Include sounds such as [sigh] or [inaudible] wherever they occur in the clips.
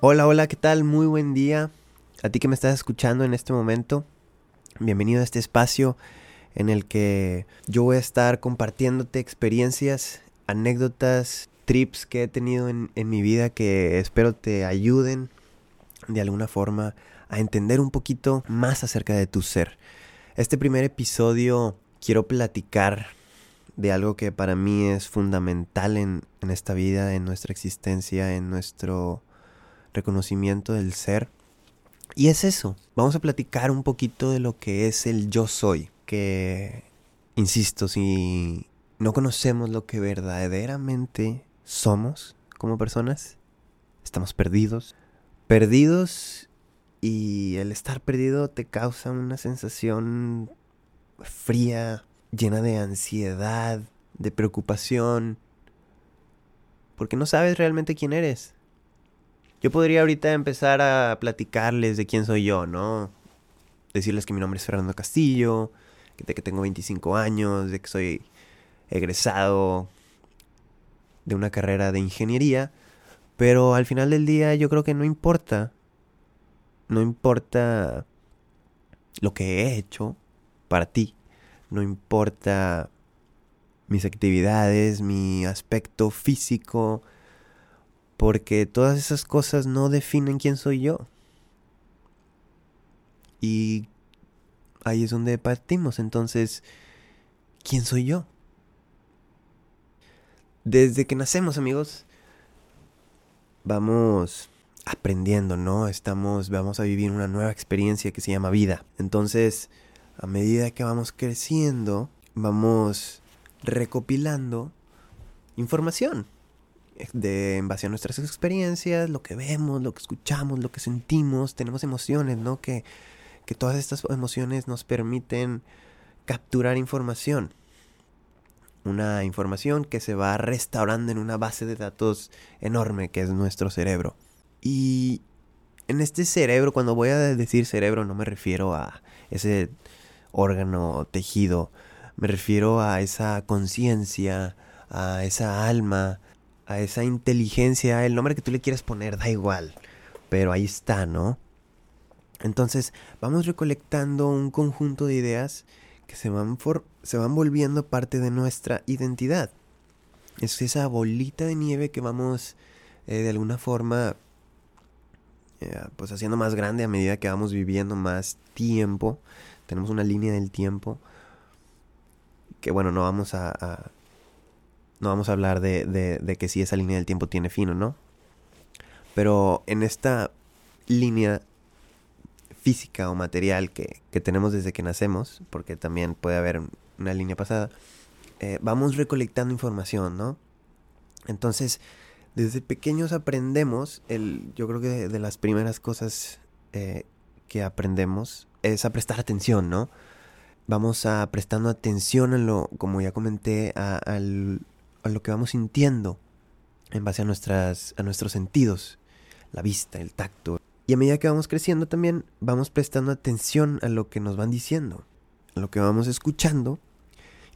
Hola, hola, ¿qué tal? Muy buen día. A ti que me estás escuchando en este momento. Bienvenido a este espacio en el que yo voy a estar compartiéndote experiencias, anécdotas, trips que he tenido en, en mi vida que espero te ayuden de alguna forma a entender un poquito más acerca de tu ser. Este primer episodio quiero platicar de algo que para mí es fundamental en, en esta vida, en nuestra existencia, en nuestro reconocimiento del ser. Y es eso, vamos a platicar un poquito de lo que es el yo soy, que, insisto, si no conocemos lo que verdaderamente somos como personas, estamos perdidos. Perdidos y el estar perdido te causa una sensación fría, llena de ansiedad, de preocupación, porque no sabes realmente quién eres. Yo podría ahorita empezar a platicarles de quién soy yo, ¿no? Decirles que mi nombre es Fernando Castillo, de que tengo 25 años, de que soy egresado de una carrera de ingeniería, pero al final del día yo creo que no importa. No importa lo que he hecho para ti. No importa mis actividades, mi aspecto físico, porque todas esas cosas no definen quién soy yo. Y ahí es donde partimos. Entonces, ¿quién soy yo? Desde que nacemos, amigos, vamos aprendiendo, ¿no? Estamos, vamos a vivir una nueva experiencia que se llama vida. Entonces, a medida que vamos creciendo, vamos recopilando información de en base a nuestras experiencias, lo que vemos, lo que escuchamos, lo que sentimos, tenemos emociones, ¿no? Que, que todas estas emociones nos permiten capturar información una información que se va restaurando en una base de datos enorme que es nuestro cerebro. Y en este cerebro, cuando voy a decir cerebro, no me refiero a ese órgano tejido, me refiero a esa conciencia, a esa alma, a esa inteligencia, el nombre que tú le quieras poner, da igual, pero ahí está, ¿no? Entonces, vamos recolectando un conjunto de ideas que se van, se van volviendo parte de nuestra identidad. Es esa bolita de nieve que vamos eh, de alguna forma eh, pues haciendo más grande a medida que vamos viviendo más tiempo. Tenemos una línea del tiempo que bueno, no vamos a, no vamos a hablar de, de, que si esa línea del tiempo tiene fin o no. Pero en esta línea física o material que, tenemos desde que nacemos, porque también puede haber una línea pasada, eh, vamos recolectando información, ¿no? Entonces, desde pequeños aprendemos, el, yo creo que de, las primeras cosas eh, que aprendemos es a prestar atención, ¿no? Vamos a prestando atención a lo, como ya comenté, a, a lo que vamos sintiendo en base a, nuestras, a nuestros sentidos, la vista, el tacto, y a medida que vamos creciendo también vamos prestando atención a lo que nos van diciendo, a lo que vamos escuchando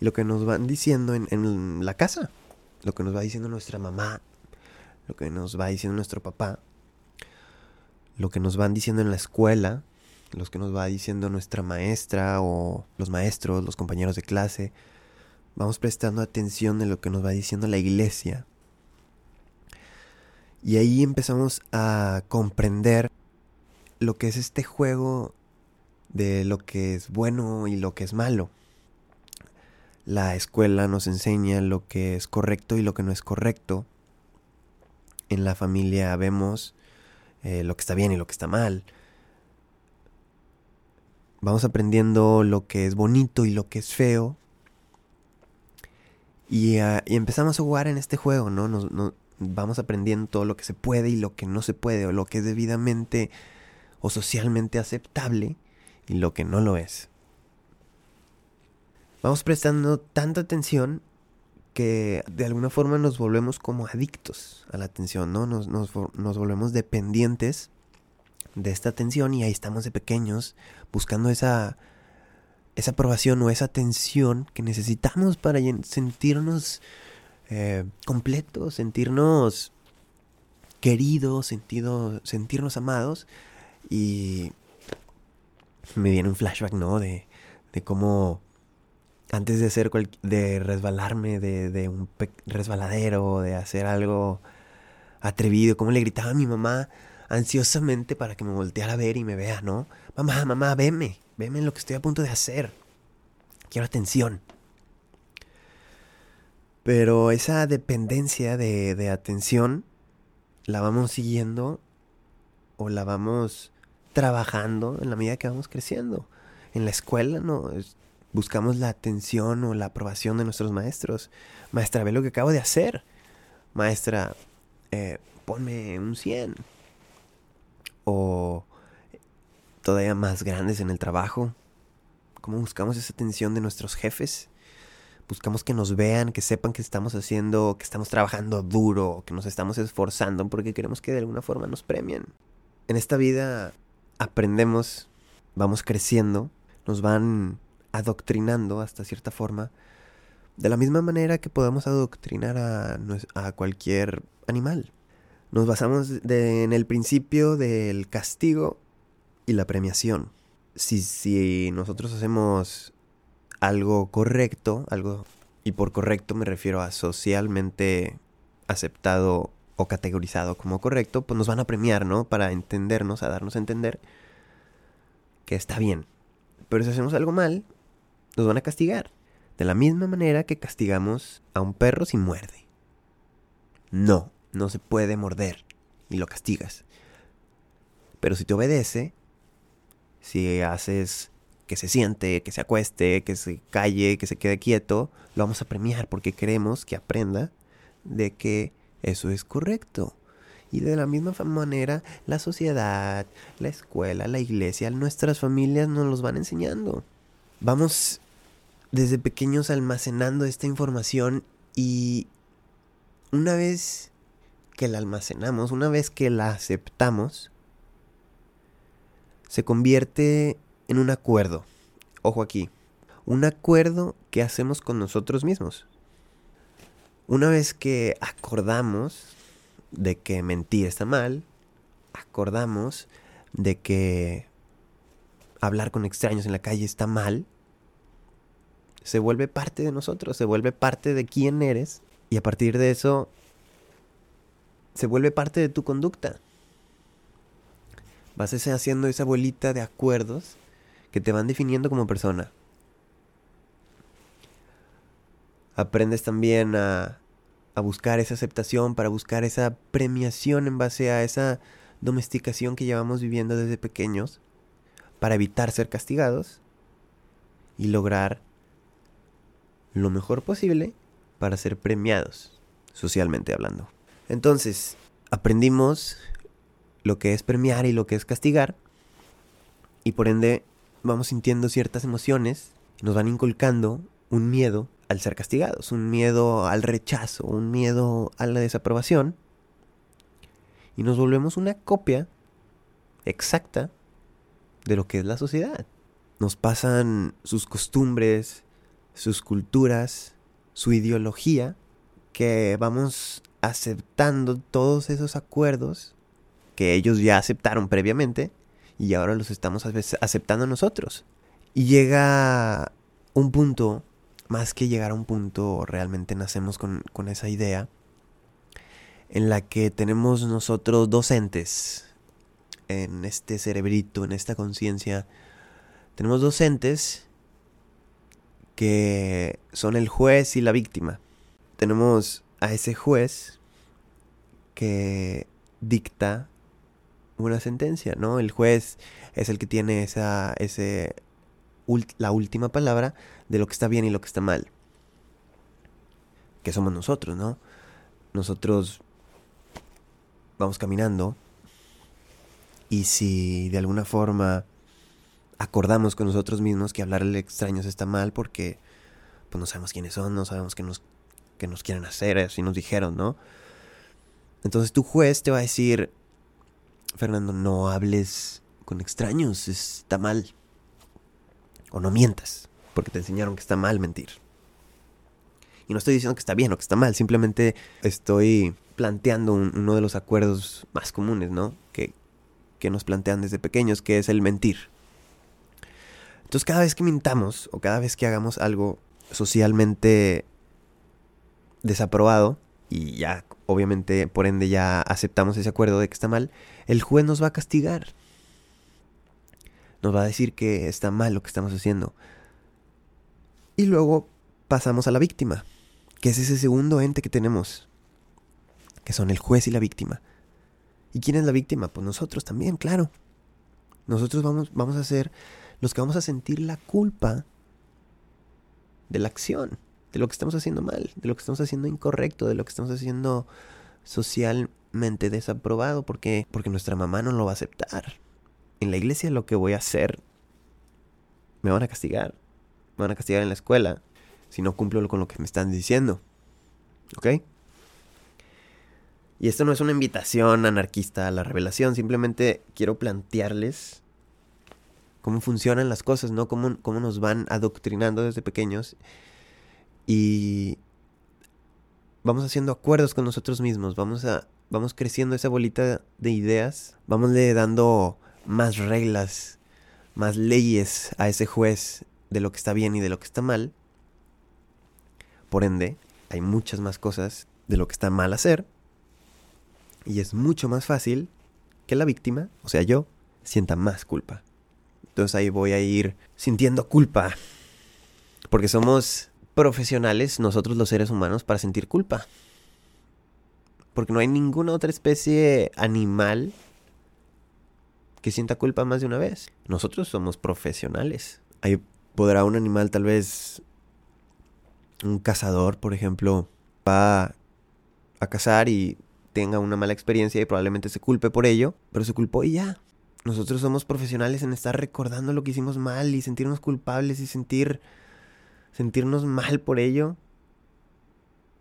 y lo que nos van diciendo en, la casa, lo que nos va diciendo nuestra mamá, lo que nos va diciendo nuestro papá, lo que nos van diciendo en la escuela, lo que nos va diciendo nuestra maestra o los maestros, los compañeros de clase. Vamos prestando atención de lo que nos va diciendo la iglesia. Y ahí empezamos a comprender lo que es este juego de lo que es bueno y lo que es malo. La escuela nos enseña lo que es correcto y lo que no es correcto. En la familia vemos eh, lo que está bien y lo que está mal. Vamos aprendiendo lo que es bonito y lo que es feo. Y, ah, empezamos a jugar en este juego, ¿no? Nos, vamos aprendiendo todo lo que se puede y lo que no se puede, o lo que es debidamente o socialmente aceptable y lo que no lo es. Vamos prestando tanta atención que de alguna forma nos volvemos como adictos a la atención, ¿no? Nos, nos, volvemos dependientes de esta atención y ahí estamos de pequeños buscando esa, esa aprobación o esa atención que necesitamos para sentirnos eh, completos, sentirnos queridos, sentido, sentirnos amados. Y me viene un flashback, ¿no? De, de cómo antes de hacer de resbalarme de, de un resbaladero, de hacer algo atrevido, como le gritaba a mi mamá ansiosamente para que me volteara a ver y me vea, ¿no? Mamá, mamá, veme, veme lo que estoy a punto de hacer. Quiero atención. Pero esa dependencia de, de atención la vamos siguiendo o la vamos trabajando en la medida que vamos creciendo. En la escuela, ¿no? buscamos la atención o la aprobación de nuestros maestros. Maestra, ve lo que acabo de hacer. Maestra, eh, ponme un 100. O todavía más grandes en el trabajo. ¿Cómo buscamos esa atención de nuestros jefes? Buscamos que nos vean, que sepan que estamos haciendo, que estamos trabajando duro, que nos estamos esforzando porque queremos que de alguna forma nos premien. En esta vida aprendemos, vamos creciendo, nos van adoctrinando hasta cierta forma, de la misma manera que podemos adoctrinar a, a cualquier animal. Nos basamos en el principio del castigo y la premiación. Si, si nosotros hacemos algo correcto, algo, y por correcto me refiero a socialmente aceptado o categorizado como correcto, pues nos van a premiar, ¿no? Para entendernos, a darnos a entender que está bien. Pero si hacemos algo mal, nos van a castigar. De la misma manera que castigamos a un perro si muerde. No, no se puede morder y lo castigas. Pero si te obedece, si haces que se siente, que se acueste, que se calle, que se quede quieto, lo vamos a premiar porque queremos que aprenda de que eso es correcto. Y de la misma manera, la sociedad, la escuela, la iglesia, nuestras familias nos los van enseñando. Vamos desde pequeños almacenando esta información y una vez que la almacenamos, una vez que la aceptamos, se convierte en un acuerdo. Ojo aquí, un acuerdo que hacemos con nosotros mismos. Una vez que acordamos de que mentir está mal, acordamos de que hablar con extraños en la calle está mal, se vuelve parte de nosotros, se vuelve parte de quién eres y a partir de eso se vuelve parte de tu conducta. Vas haciendo esa bolita de acuerdos que te van definiendo como persona. Aprendes también a, a buscar esa aceptación, para buscar esa premiación en base a esa domesticación que llevamos viviendo desde pequeños, para evitar ser castigados y lograr lo mejor posible para ser premiados, socialmente hablando. Entonces, aprendimos lo que es premiar y lo que es castigar, y por ende vamos sintiendo ciertas emociones, nos van inculcando un miedo al ser castigados, un miedo al rechazo, un miedo a la desaprobación, y nos volvemos una copia exacta de lo que es la sociedad. Nos pasan sus costumbres, sus culturas, su ideología, que vamos aceptando todos esos acuerdos que ellos ya aceptaron previamente y ahora los estamos aceptando nosotros. Y llega un punto, más que llegar a un punto, realmente nacemos con, con esa idea, en la que tenemos nosotros docentes en este cerebrito, en esta conciencia. Tenemos docentes que son el juez y la víctima. Tenemos a ese juez que dicta una sentencia, ¿no? El juez es el que tiene esa, ese, la última palabra de lo que está bien y lo que está mal. Que somos nosotros, ¿no? Nosotros vamos caminando y si de alguna forma acordamos con nosotros mismos que hablarle extraños está mal porque pues no sabemos quiénes son, no sabemos qué nos, qué nos quieren hacer, así nos dijeron, ¿no? Entonces tu juez te va a decir, Fernando, no hables con extraños, está mal. O no mientas, porque te enseñaron que está mal mentir. Y no estoy diciendo que está bien o que está mal, simplemente estoy planteando uno de los acuerdos más comunes, ¿no? Que, que nos plantean desde pequeños, que es el mentir. Entonces cada vez que mintamos o cada vez que hagamos algo socialmente desaprobado, y ya obviamente por ende ya aceptamos ese acuerdo de que está mal, el juez nos va a castigar. Nos va a decir que está mal lo que estamos haciendo. Y luego pasamos a la víctima, que es ese segundo ente que tenemos, que son el juez y la víctima. ¿Y quién es la víctima? Pues nosotros también, claro. Nosotros vamos, vamos a ser los que vamos a sentir la culpa de la acción, de lo que estamos haciendo mal, de lo que estamos haciendo incorrecto, de lo que estamos haciendo socialmente desaprobado, porque, porque nuestra mamá no lo va a aceptar. En la iglesia lo que voy a hacer, me van a castigar, me van a castigar en la escuela, si no cumplo con lo que me están diciendo. ¿Ok? Y esto no es una invitación anarquista a la revelación, simplemente quiero plantearles cómo funcionan las cosas, ¿no? Cómo, cómo nos van adoctrinando desde pequeños. Y vamos haciendo acuerdos con nosotros mismos, vamos a vamos creciendo esa bolita de ideas, vamos le dando más reglas, más leyes a ese juez de lo que está bien y de lo que está mal. Por ende, hay muchas más cosas de lo que está mal hacer y es mucho más fácil que la víctima, o sea yo, sienta más culpa. Entonces ahí voy a ir sintiendo culpa. Porque somos profesionales, nosotros los seres humanos, para sentir culpa. Porque no hay ninguna otra especie animal que sienta culpa más de una vez. Nosotros somos profesionales. Ahí podrá un animal, tal vez un cazador, por ejemplo, va a cazar y tenga una mala experiencia y probablemente se culpe por ello, pero se culpó y ya. Nosotros somos profesionales en estar recordando lo que hicimos mal y sentirnos culpables y sentir sentirnos mal por ello.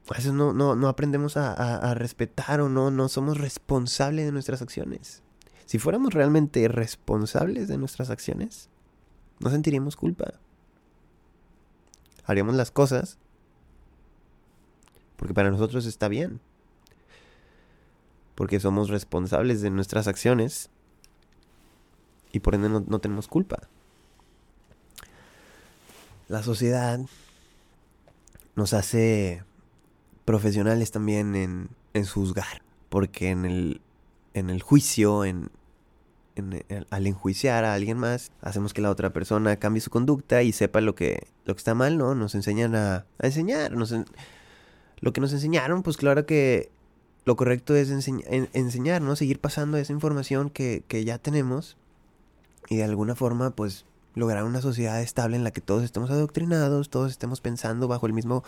A veces no, no, no aprendemos a, a, respetar o no, no somos responsables de nuestras acciones. Si fuéramos realmente responsables de nuestras acciones, no sentiríamos culpa. Haríamos las cosas porque para nosotros está bien porque somos responsables de nuestras acciones y por ende no, tenemos culpa. La sociedad nos hace profesionales también en, en juzgar, porque en el, en el juicio, en, al enjuiciar a alguien más, hacemos que la otra persona cambie su conducta y sepa lo que, lo que está mal, ¿no? Nos enseñan a, a enseñar. Nos lo que nos enseñaron, pues claro que lo correcto es enseñar, ¿no? Seguir pasando esa información que, que, ya tenemos y de alguna forma, pues, lograr una sociedad estable en la que todos estemos adoctrinados, todos estemos pensando bajo el mismo,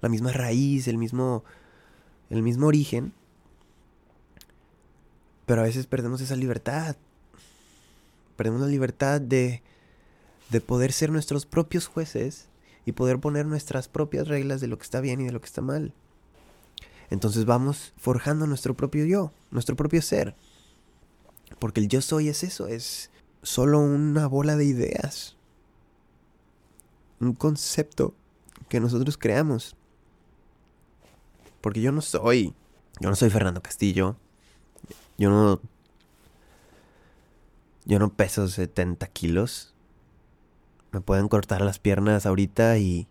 la misma raíz, el mismo, el mismo origen. Pero a veces perdemos esa libertad. Perdemos la libertad de, de poder ser nuestros propios jueces y poder poner nuestras propias reglas de lo que está bien y de lo que está mal. Entonces vamos forjando nuestro propio yo, nuestro propio ser. Porque el yo soy es eso, es solo una bola de ideas. Un concepto que nosotros creamos. Porque yo no soy, yo no soy Fernando Castillo. Yo no, yo no peso 70 kilos. Me pueden cortar las piernas ahorita y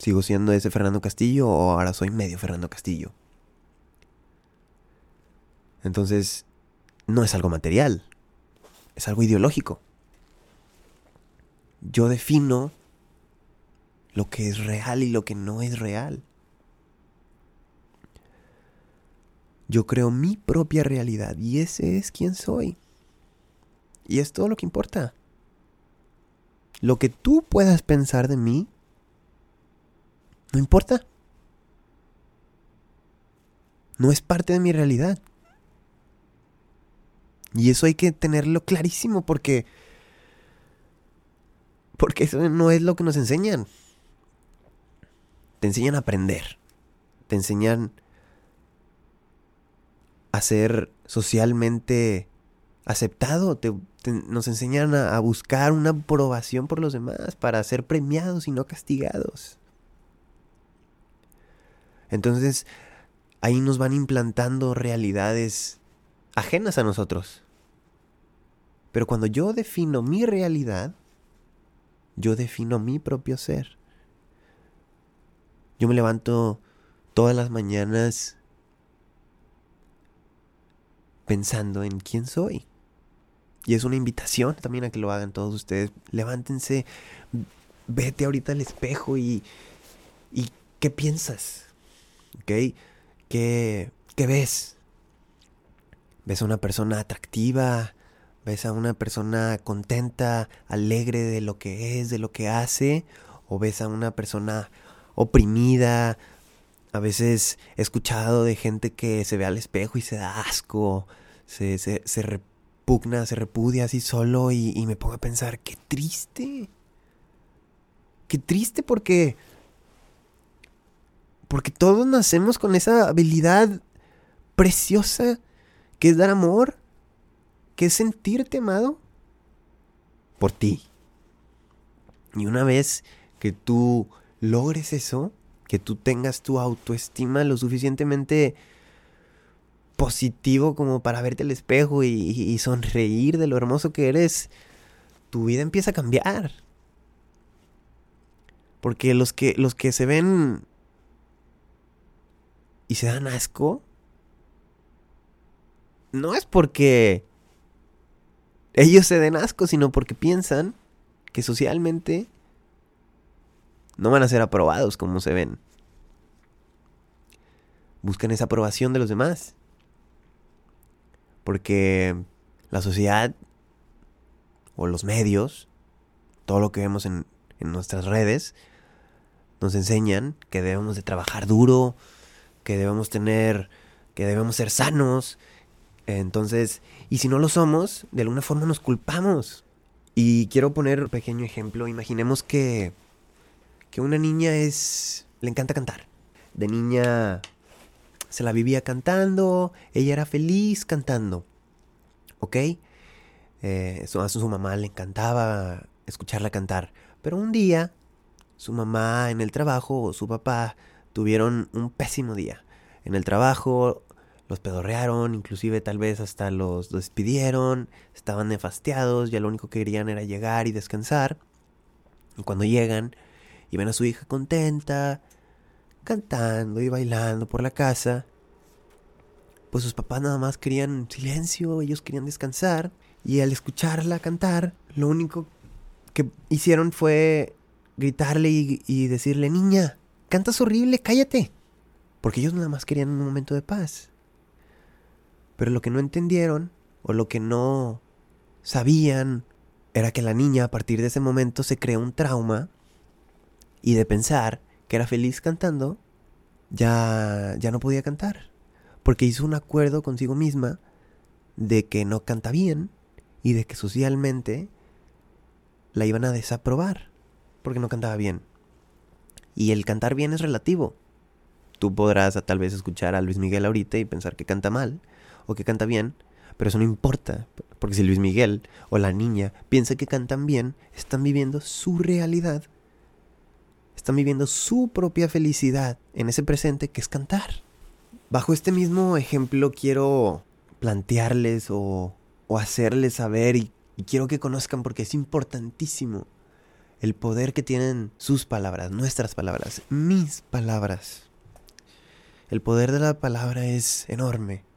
¿Sigo siendo ese Fernando Castillo o ahora soy medio Fernando Castillo? Entonces, no es algo material, es algo ideológico. Yo defino lo que es real y lo que no es real. Yo creo mi propia realidad y ese es quien soy. Y es todo lo que importa. Lo que tú puedas pensar de mí no importa. No es parte de mi realidad. Y eso hay que tenerlo clarísimo porque... Porque eso no es lo que nos enseñan. Te enseñan a aprender. Te enseñan a ser socialmente aceptado. Te, nos enseñan a, a buscar una aprobación por los demás para ser premiados y no castigados. Entonces, ahí nos van implantando realidades ajenas a nosotros. Pero cuando yo defino mi realidad, yo defino mi propio ser. Yo me levanto todas las mañanas pensando en quién soy. Y es una invitación también a que lo hagan todos ustedes. Levántense, vete ahorita al espejo y, y ¿qué piensas? ¿Ok? ¿Qué, ¿Qué ves? ¿Ves a una persona atractiva? ¿Ves a una persona contenta, alegre de lo que es, de lo que hace? ¿O ves a una persona oprimida? A veces he escuchado de gente que se ve al espejo y se da asco, se, se, se repugna, se repudia así solo y, y me pongo a pensar, qué triste. Qué triste porque... Porque todos nacemos con esa habilidad preciosa que es dar amor, que es sentirte amado por ti. Y una vez que tú logres eso, que tú tengas tu autoestima lo suficientemente positivo como para verte al espejo y, y, sonreír de lo hermoso que eres, tu vida empieza a cambiar. Porque los que, los que se ven y se dan asco, no es porque ellos se den asco, sino porque piensan que socialmente no van a ser aprobados como se ven. Buscan esa aprobación de los demás. Porque la sociedad o los medios, todo lo que vemos en, en nuestras redes, nos enseñan que debemos de trabajar duro, que debemos tener, que debemos ser sanos, entonces, y si no lo somos, de alguna forma nos culpamos. Y quiero poner un pequeño ejemplo. Imaginemos que, que una niña es... le encanta cantar. De niña se la vivía cantando, ella era feliz cantando. ¿Ok? Eh, a su mamá le encantaba escucharla cantar. Pero un día, su mamá en el trabajo o su papá tuvieron un pésimo día. En el trabajo los pedorrearon, inclusive tal vez hasta los despidieron, estaban nefasteados, ya lo único que querían era llegar y descansar. Y cuando llegan y ven a su hija contenta, cantando y bailando por la casa, pues sus papás nada más querían silencio, ellos querían descansar, y al escucharla cantar, lo único que hicieron fue gritarle y, y decirle, niña, cantas horrible, cállate. Porque ellos nada más querían un momento de paz. Pero lo que no entendieron o lo que no sabían era que la niña a partir de ese momento se creó un trauma y de pensar que era feliz cantando, ya, ya no podía cantar. Porque hizo un acuerdo consigo misma de que no canta bien y de que socialmente la iban a desaprobar porque no cantaba bien. Y el cantar bien es relativo. Tú podrás tal vez escuchar a Luis Miguel ahorita y pensar que canta mal, o que canta bien, pero eso no importa, porque si Luis Miguel o la niña piensa que cantan bien, están viviendo su realidad, están viviendo su propia felicidad en ese presente que es cantar. Bajo este mismo ejemplo quiero plantearles o, o hacerles saber y, y quiero que conozcan porque es importantísimo el poder que tienen sus palabras, nuestras palabras, mis palabras. El poder de la palabra es enorme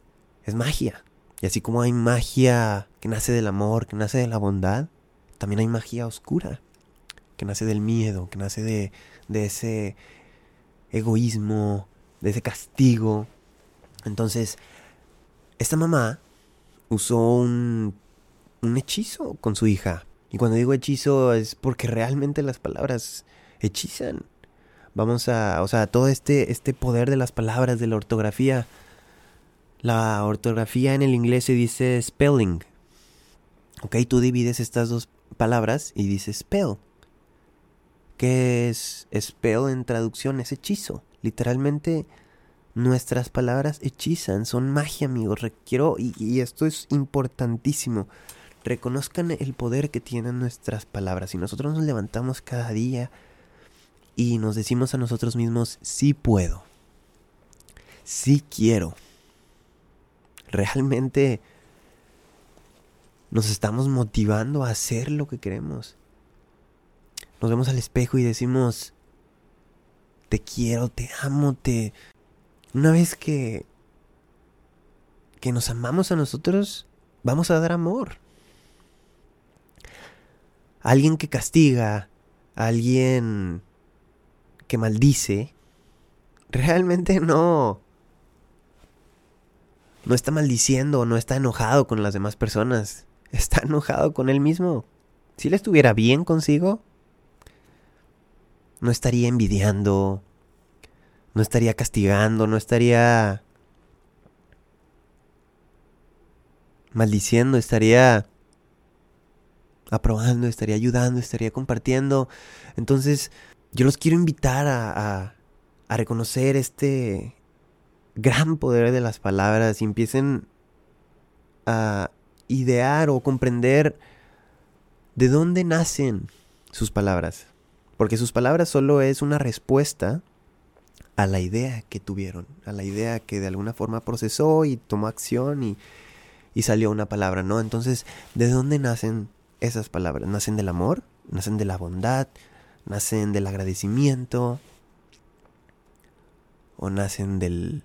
es magia. Y así como hay magia que nace del amor, que nace de la bondad, también hay magia oscura, que nace del miedo, que nace de, de ese egoísmo, de ese castigo. Entonces, esta mamá usó un, un hechizo con su hija. Y cuando digo hechizo es porque realmente las palabras hechizan. Vamos a, o sea, todo este, este poder de las palabras, de la ortografía, la ortografía en el inglés se dice spelling. Ok, tú divides estas dos palabras y dices spell. ¿Qué es spell en traducción? Es hechizo. Literalmente nuestras palabras hechizan, son magia, amigos. Requiero, y, y esto es importantísimo. reconozcan el poder que tienen nuestras palabras. Si nosotros nos levantamos cada día y nos decimos a nosotros mismos, sí puedo, sí quiero, realmente nos estamos motivando a hacer lo que queremos. Nos vemos al espejo y decimos, te quiero, te amo, te... Una vez que... que nos amamos a nosotros, vamos a dar amor. Alguien que castiga, alguien que maldice, realmente no... No está maldiciendo, no está enojado con las demás personas. Está enojado con él mismo. Si él estuviera bien consigo, no estaría envidiando, no estaría castigando, no estaría maldiciendo, estaría aprobando, estaría ayudando, estaría compartiendo. Entonces, yo los quiero invitar a, a, reconocer este gran poder de las palabras y empiecen a idear o comprender de dónde nacen sus palabras. Porque sus palabras solo es una respuesta a la idea que tuvieron, a la idea que de alguna forma procesó y tomó acción y, y salió una palabra, ¿no? Entonces, ¿de dónde nacen esas palabras? ¿Nacen del amor? ¿Nacen de la bondad? ¿Nacen del agradecimiento? ¿O nacen del,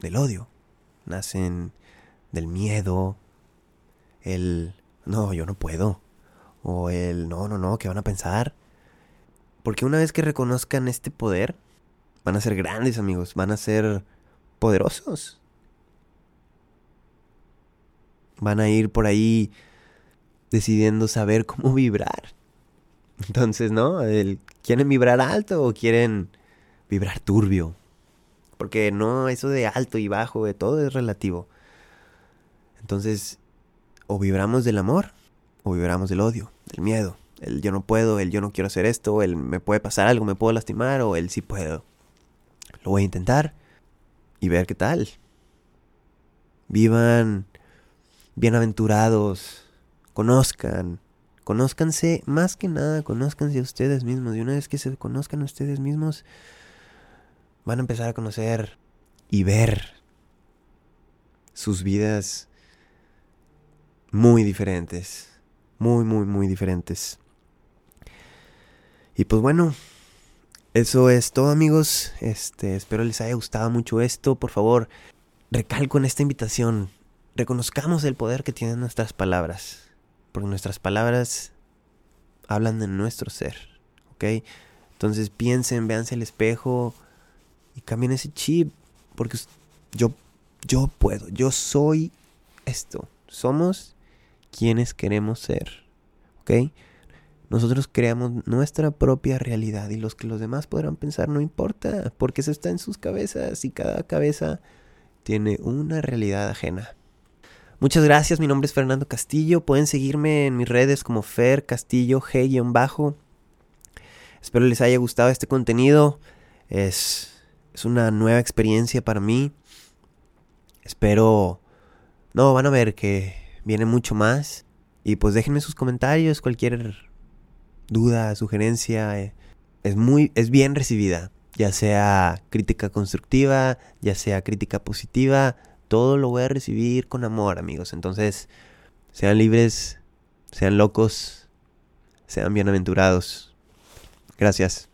del odio? ¿Nacen del miedo? El, no, yo no puedo. O el, no, no, no, ¿qué van a pensar? Porque una vez que reconozcan este poder, van a ser grandes amigos, van a ser poderosos. Van a ir por ahí decidiendo saber cómo [laughs] vibrar. Entonces, ¿no? ¿Quieren vibrar alto o quieren vibrar turbio? Porque no, eso de alto y bajo, de todo es relativo. Entonces, o vibramos del amor o vibramos del odio, del miedo el yo no puedo, el yo no quiero hacer esto, el me puede pasar algo, me puedo lastimar o el sí puedo. Lo voy a intentar y ver qué tal. Vivan bienaventurados, conozcan, conózcanse más que nada, conózcanse a ustedes mismos y una vez que se conozcan a ustedes mismos van a empezar a conocer y ver sus vidas muy diferentes, muy, muy, muy diferentes. Y pues bueno, eso es todo amigos. Este, espero les haya gustado mucho esto. Por favor, recalco en esta invitación. Reconozcamos el poder que tienen nuestras palabras. Porque nuestras palabras hablan de nuestro ser. ¿Ok? Entonces piensen, véanse el espejo y cambien ese chip. Porque yo, yo puedo, yo soy esto. Somos quienes queremos ser. ¿Ok? Nosotros creamos nuestra propia realidad y los que los demás podrán pensar no importa, porque eso está en sus cabezas y cada cabeza tiene una realidad ajena. Muchas gracias, mi nombre es Fernando Castillo, pueden seguirme en mis redes como Fer Castillo G-bajo. Espero les haya gustado este contenido, es, es una nueva experiencia para mí. Espero, no, van a ver que viene mucho más. Y pues déjenme sus comentarios, cualquier duda, sugerencia, eh, es muy, es bien recibida. Ya sea crítica constructiva, ya sea crítica positiva, todo lo voy a recibir con amor, amigos. Entonces, sean libres, sean locos, sean bienaventurados. Gracias.